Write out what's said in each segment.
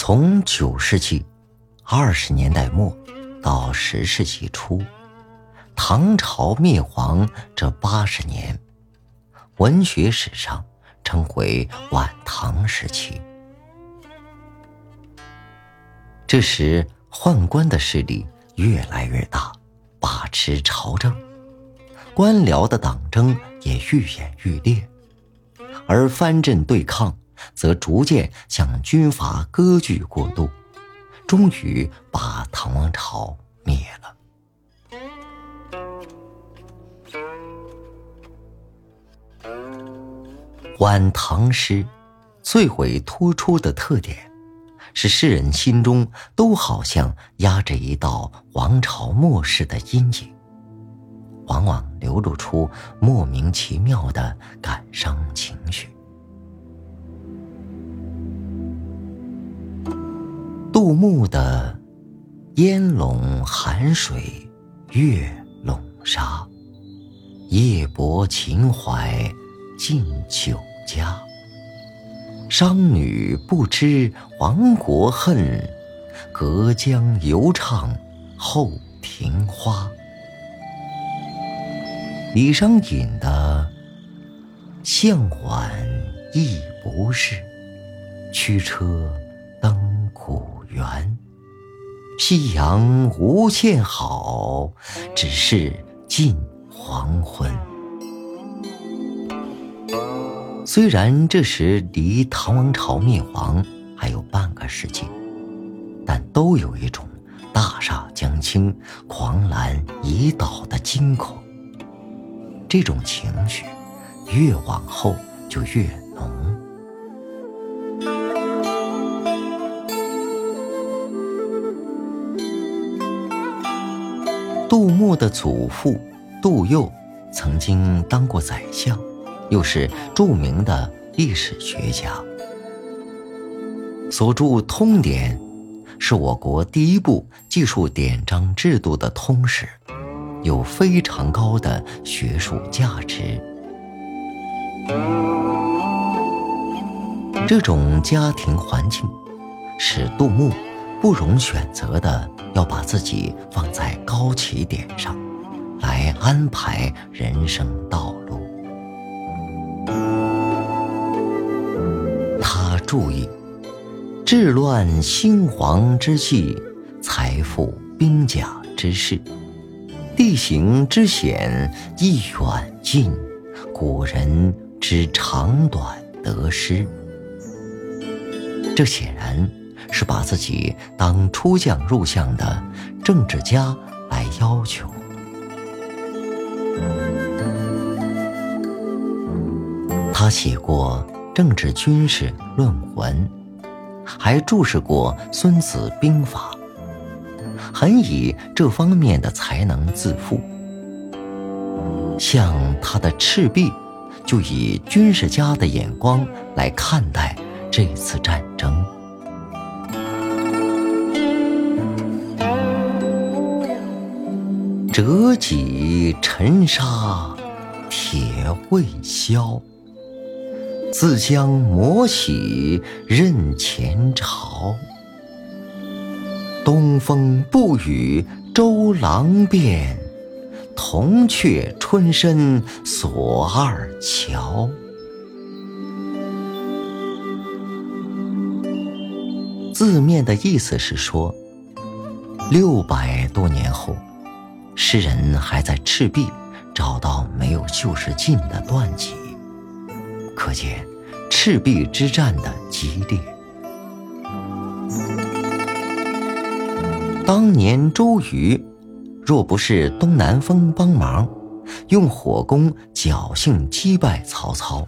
从九世纪二十年代末到十世纪初，唐朝灭亡这八十年，文学史上称为晚唐时期。这时，宦官的势力越来越大，把持朝政，官僚的党争也愈演愈烈，而藩镇对抗。则逐渐向军阀割据过渡，终于把唐王朝灭了。晚唐诗最为突出的特点，是诗人心中都好像压着一道王朝末世的阴影，往往流露出莫名其妙的感伤情绪。杜牧的“烟笼寒水月笼沙，夜泊秦淮近酒家。商女不知亡国恨，隔江犹唱后庭花。”李商隐的“向晚意不适，驱车”。缘，夕阳无限好，只是近黄昏。虽然这时离唐王朝灭亡还有半个世纪，但都有一种大厦将倾、狂澜已倒的惊恐。这种情绪，越往后就越。杜牧的祖父杜佑曾经当过宰相，又是著名的历史学家，所著《通典》是我国第一部记述典章制度的通史，有非常高的学术价值。这种家庭环境，使杜牧。不容选择的要把自己放在高起点上，来安排人生道路。他注意，治乱兴亡之际，财富兵甲之势，地形之险易远近，古人之长短得失。这显然。是把自己当出将入相的政治家来要求。他写过政治军事论文，还注释过《孙子兵法》，很以这方面的才能自负。像他的《赤壁》，就以军事家的眼光来看待这次战争。折戟沉沙铁未销，自将磨洗认前朝。东风不与周郎便，铜雀春深锁二乔。字面的意思是说，六百多年后。诗人还在赤壁找到没有救世劲的断戟，可见赤壁之战的激烈。当年周瑜若不是东南风帮忙，用火攻侥幸击败曹操，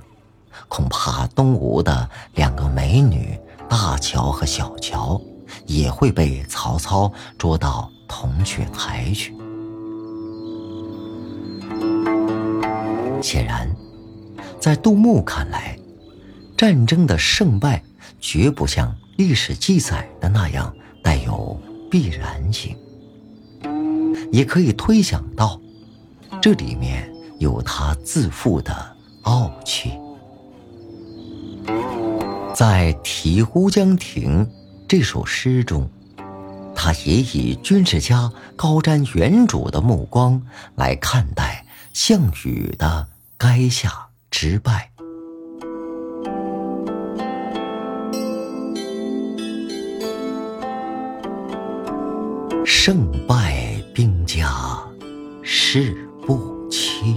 恐怕东吴的两个美女大乔和小乔也会被曹操捉到铜雀台去。显然，在杜牧看来，战争的胜败绝不像历史记载的那样带有必然性。也可以推想到，这里面有他自负的傲气。在《题乌江亭》这首诗中，他也以军事家高瞻远瞩的目光来看待项羽的垓下之败。胜败兵家事不期，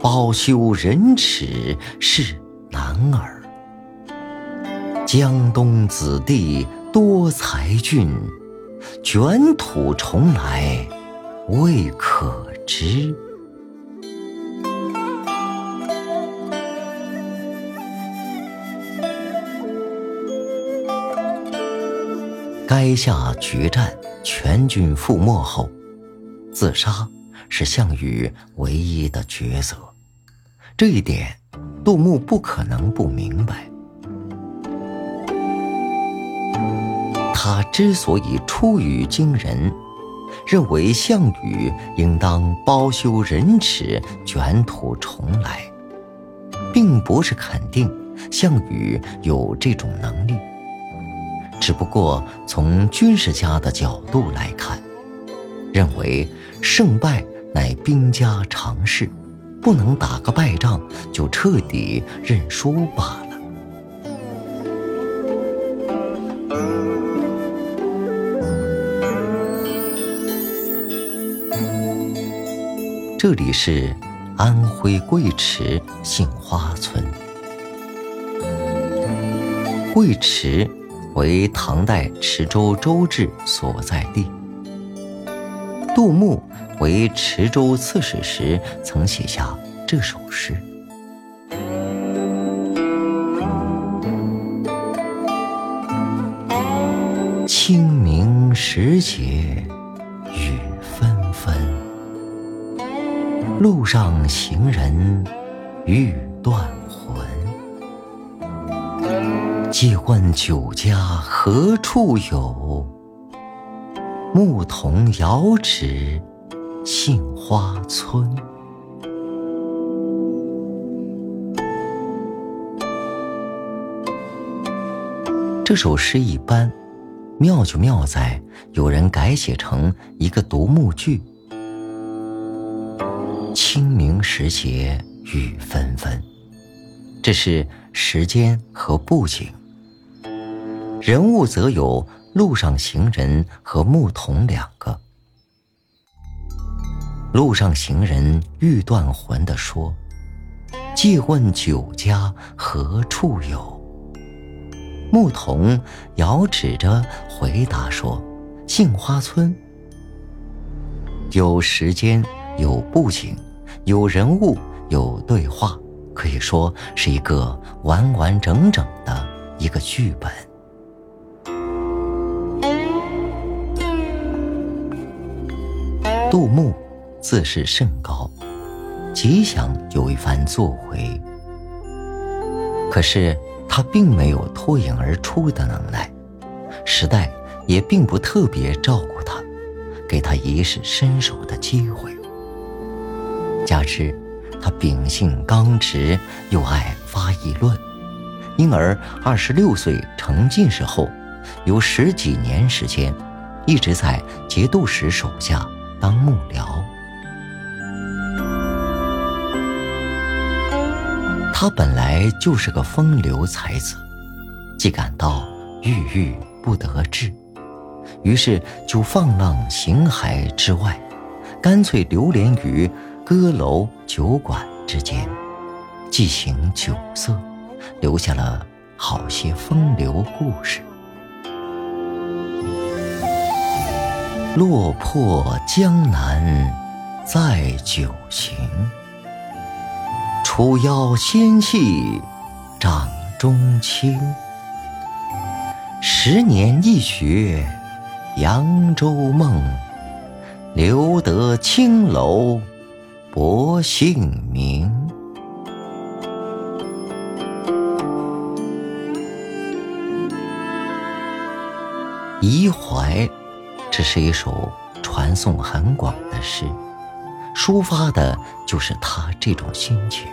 包羞忍耻是男儿。江东子弟多才俊，卷土重来未可知。垓下决战，全军覆没后，自杀是项羽唯一的抉择。这一点，杜牧不可能不明白。他之所以出语惊人，认为项羽应当包羞忍耻、卷土重来，并不是肯定项羽有这种能力，只不过从军事家的角度来看，认为胜败乃兵家常事，不能打个败仗就彻底认输罢了。这里是安徽贵池杏花村。贵池为唐代池州州治所在地。杜牧为池州刺史时，曾写下这首诗：“清明时节雨纷纷。”路上行人欲断借问酒家何处有？牧童遥指杏花村。这首诗一般，妙就妙在有人改写成一个独幕剧。清明时节雨纷纷，这是时间和布景。人物则有路上行人和牧童两个。路上行人欲断魂地说：“借问酒家何处有？”牧童遥指着回答说：“杏花村。”有时间，有布景。有人物，有对话，可以说是一个完完整整的一个剧本。杜牧自视甚高，极想有一番作为，可是他并没有脱颖而出的能耐，时代也并不特别照顾他，给他一试身手的机会。加之他秉性刚直，又爱发议论，因而二十六岁成进士后，有十几年时间，一直在节度使手下当幕僚。他本来就是个风流才子，既感到郁郁不得志，于是就放浪形骸之外，干脆流连于。歌楼酒馆之间，即行酒色，留下了好些风流故事。落魄江南再酒行，楚腰纤细掌中轻。十年一学扬州梦，留得青楼。薄姓名，遗怀，这是一首传颂很广的诗，抒发的就是他这种心情。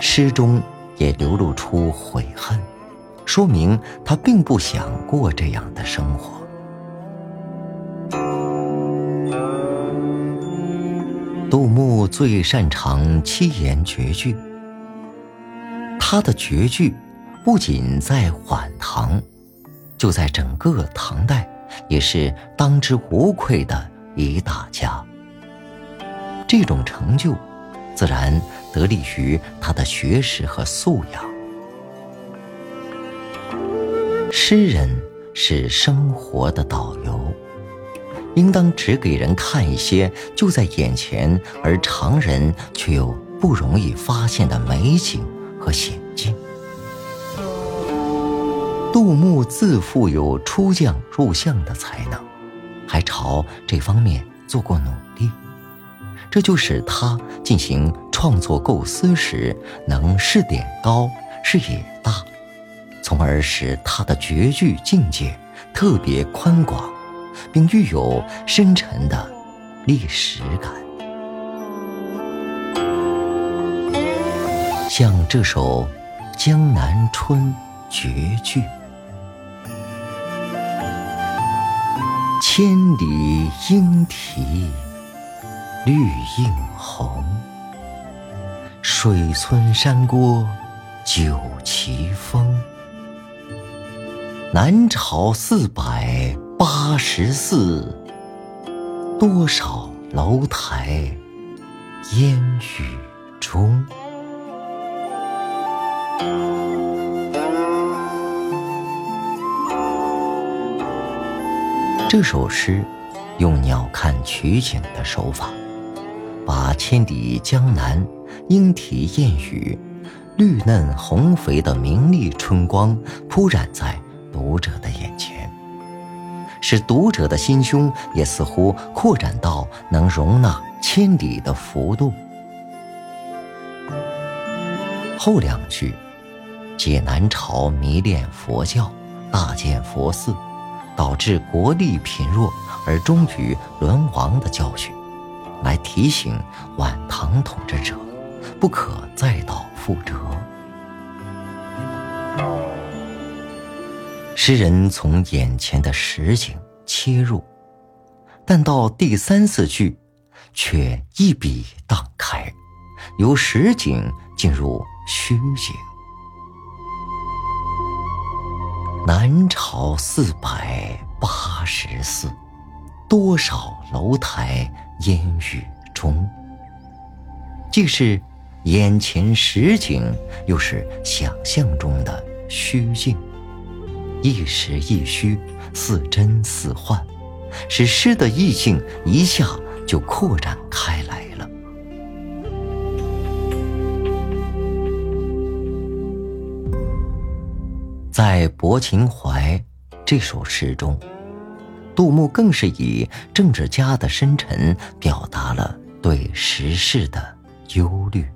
诗中也流露出悔恨，说明他并不想过这样的生活。杜牧最擅长七言绝句，他的绝句不仅在晚唐，就在整个唐代也是当之无愧的一大家。这种成就，自然得力于他的学识和素养。诗人是生活的导游。应当只给人看一些就在眼前而常人却又不容易发现的美景和险境。杜牧自负有出将入相的才能，还朝这方面做过努力，这就使他进行创作构思时能视点高、视野大，从而使他的绝句境界特别宽广。并具有深沉的历史感，像这首《江南春》绝句：“千里莺啼绿映红，水村山郭酒旗风。南朝四百。”八十寺，多少楼台烟雨中。这首诗用鸟瞰取景的手法，把千里江南、莺啼燕语、绿嫩红肥的明丽春光铺展在读者的眼前。使读者的心胸也似乎扩展到能容纳千里的幅度。后两句，解南朝迷恋佛教、大建佛寺，导致国力贫弱而终于沦亡的教训，来提醒晚唐统治者，不可再蹈覆辙。诗人从眼前的实景切入，但到第三四句，却一笔荡开，由实景进入虚景。南朝四百八十寺，多少楼台烟雨中。既是眼前实景，又是想象中的虚境。一实一虚，似真似幻，使诗的意境一下就扩展开来了。在《泊秦淮》这首诗中，杜牧更是以政治家的深沉，表达了对时事的忧虑。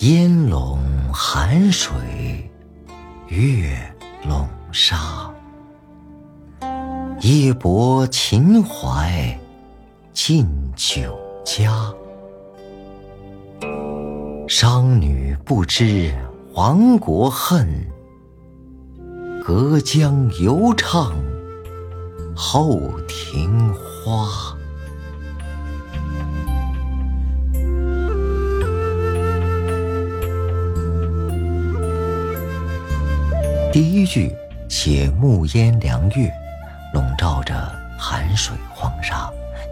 烟笼寒水，月笼沙。夜泊秦淮，近酒家。商女不知亡国恨，隔江犹唱后庭花。第一句写暮烟凉月，笼罩着寒水黄沙，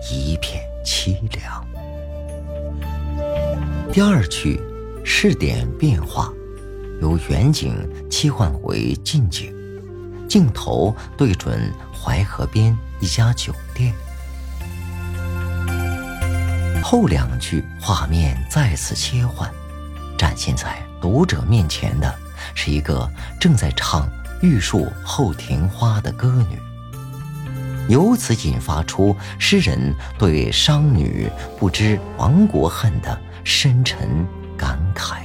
一片凄凉。第二句试点变化，由远景切换为近景，镜头对准淮河边一家酒店。后两句画面再次切换，展现在读者面前的。是一个正在唱“玉树后庭花”的歌女，由此引发出诗人对商女不知亡国恨的深沉感慨。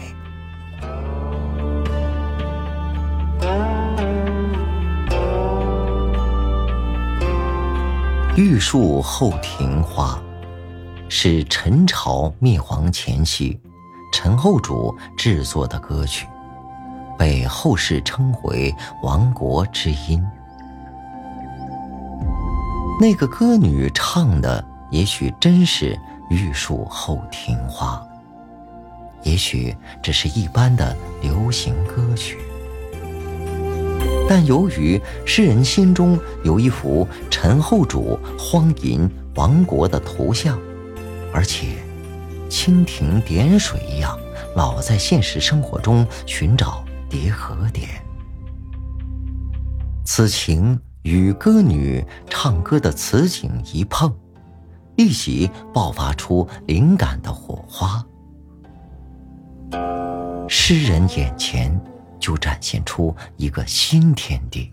玉树后庭花，是陈朝灭亡前夕，陈后主制作的歌曲，被后世称为亡国之音。那个歌女唱的，也许真是玉树后庭花，也许只是一般的流行歌曲。但由于诗人心中有一幅陈后主荒淫亡国的图像，而且蜻蜓点水一样，老在现实生活中寻找叠合点。此情与歌女唱歌的此景一碰，立即爆发出灵感的火花，诗人眼前。就展现出一个新天地。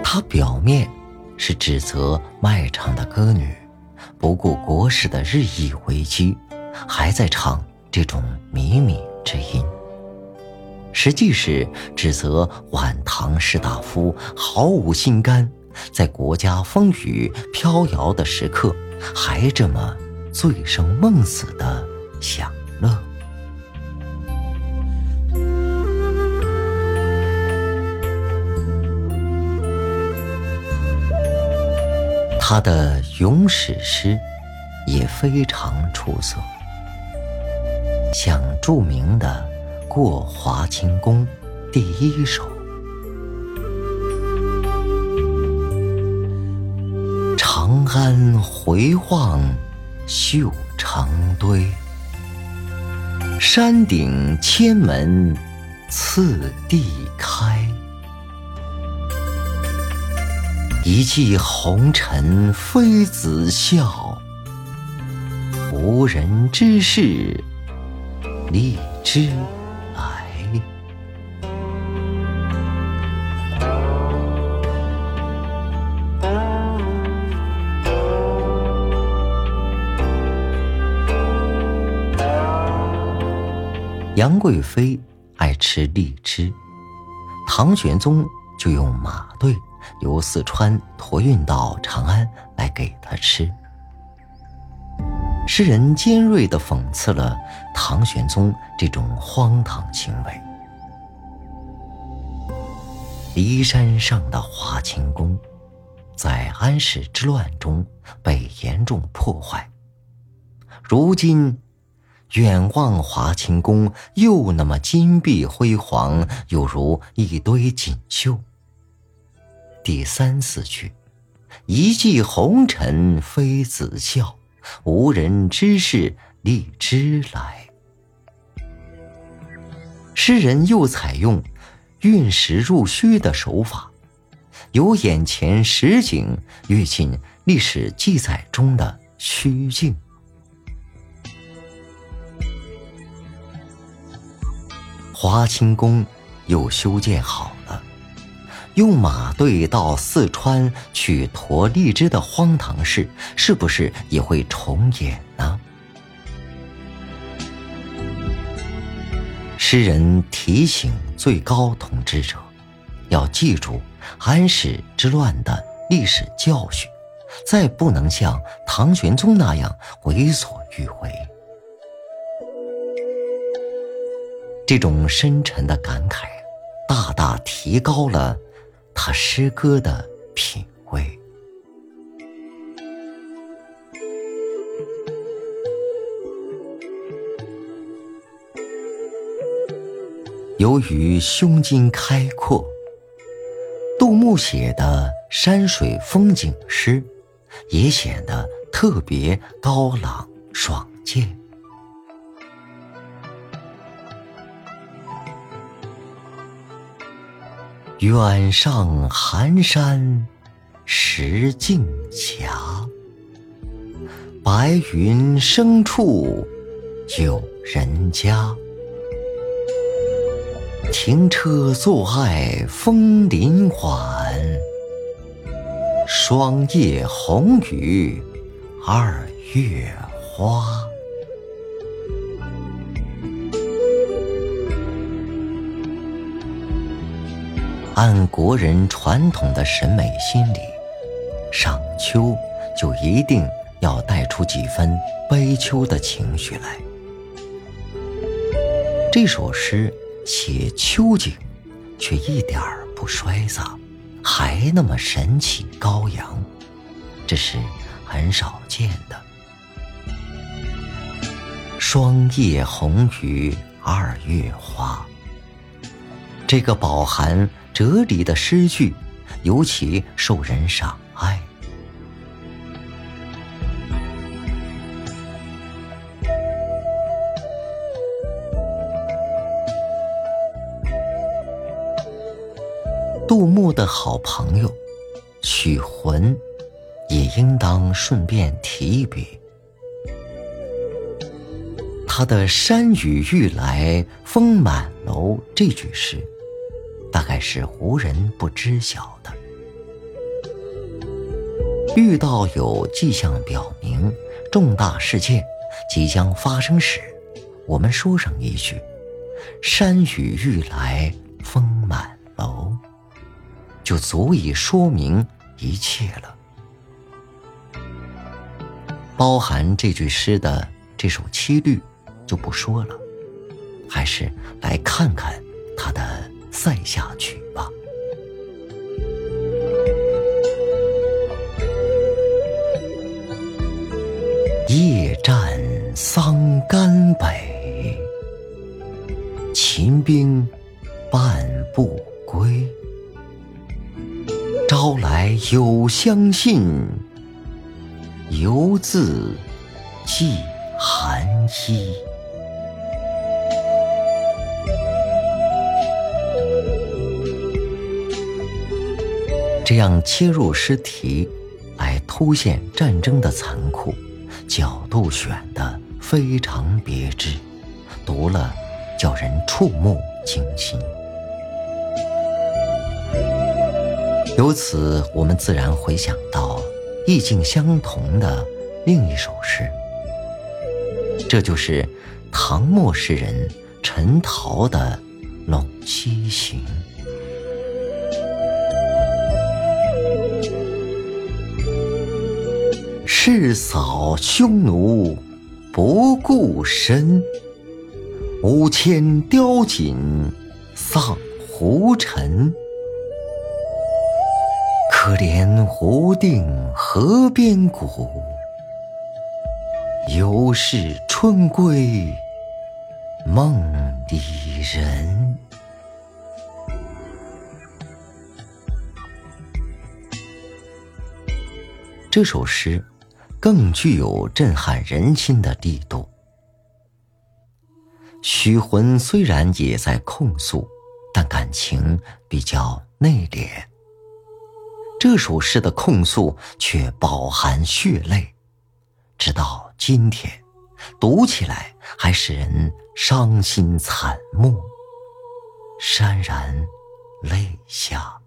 他表面是指责卖唱的歌女不顾国事的日益危机，还在唱这种靡靡之音；实际是指责晚唐士大夫毫无心肝，在国家风雨飘摇的时刻，还这么醉生梦死的享乐。他的咏史诗也非常出色，像著名的《过华清宫》第一首：“长安回望绣成堆，山顶千门次第开。”一骑红尘妃子笑，无人知是荔枝杨贵妃爱吃荔枝，唐玄宗就用马队。由四川驮运到长安来给她吃。诗人尖锐地讽刺了唐玄宗这种荒唐行为。骊山上的华清宫，在安史之乱中被严重破坏。如今，远望华清宫，又那么金碧辉煌，犹如一堆锦绣。第三四句，一骑红尘妃子笑，无人知是荔枝来。诗人又采用运实入虚的手法，由眼前实景跃进历史记载中的虚境。华清宫又修建好了。用马队到四川去驮荔枝的荒唐事，是不是也会重演呢？诗人提醒最高统治者，要记住安史之乱的历史教训，再不能像唐玄宗那样为所欲为。这种深沉的感慨，大大提高了。他诗歌的品味。由于胸襟开阔，杜牧写的山水风景诗也显得特别高朗爽健。远上寒山石径斜，白云生处有人家。停车坐爱枫林晚，霜叶红于二月花。按国人传统的审美心理，赏秋就一定要带出几分悲秋的情绪来。这首诗写秋景，却一点儿不衰洒，还那么神气高扬，这是很少见的。霜叶红于二月花，这个饱含哲理的诗句，尤其受人赏爱。杜牧的好朋友许浑，也应当顺便提一笔。他的“山雨欲来风满楼”这句诗，大概是无人不知晓的。遇到有迹象表明重大事件即将发生时，我们说上一句“山雨欲来风满楼”。就足以说明一切了。包含这句诗的这首七律就不说了，还是来看看它的塞下曲吧。夜战桑干北，秦兵半不归。朝来有相信，犹自寄寒衣。这样切入诗题，来凸显战争的残酷，角度选的非常别致，读了叫人触目惊心。由此，我们自然回想到意境相同的另一首诗，这就是唐末诗人陈陶的《陇西行》。誓扫匈奴不顾身，五千雕锦丧胡尘。可怜无定河边骨，犹是春归梦里人。这首诗更具有震撼人心的力度。许浑虽然也在控诉，但感情比较内敛。这首诗的控诉却饱含血泪，直到今天，读起来还使人伤心惨目，潸然泪下。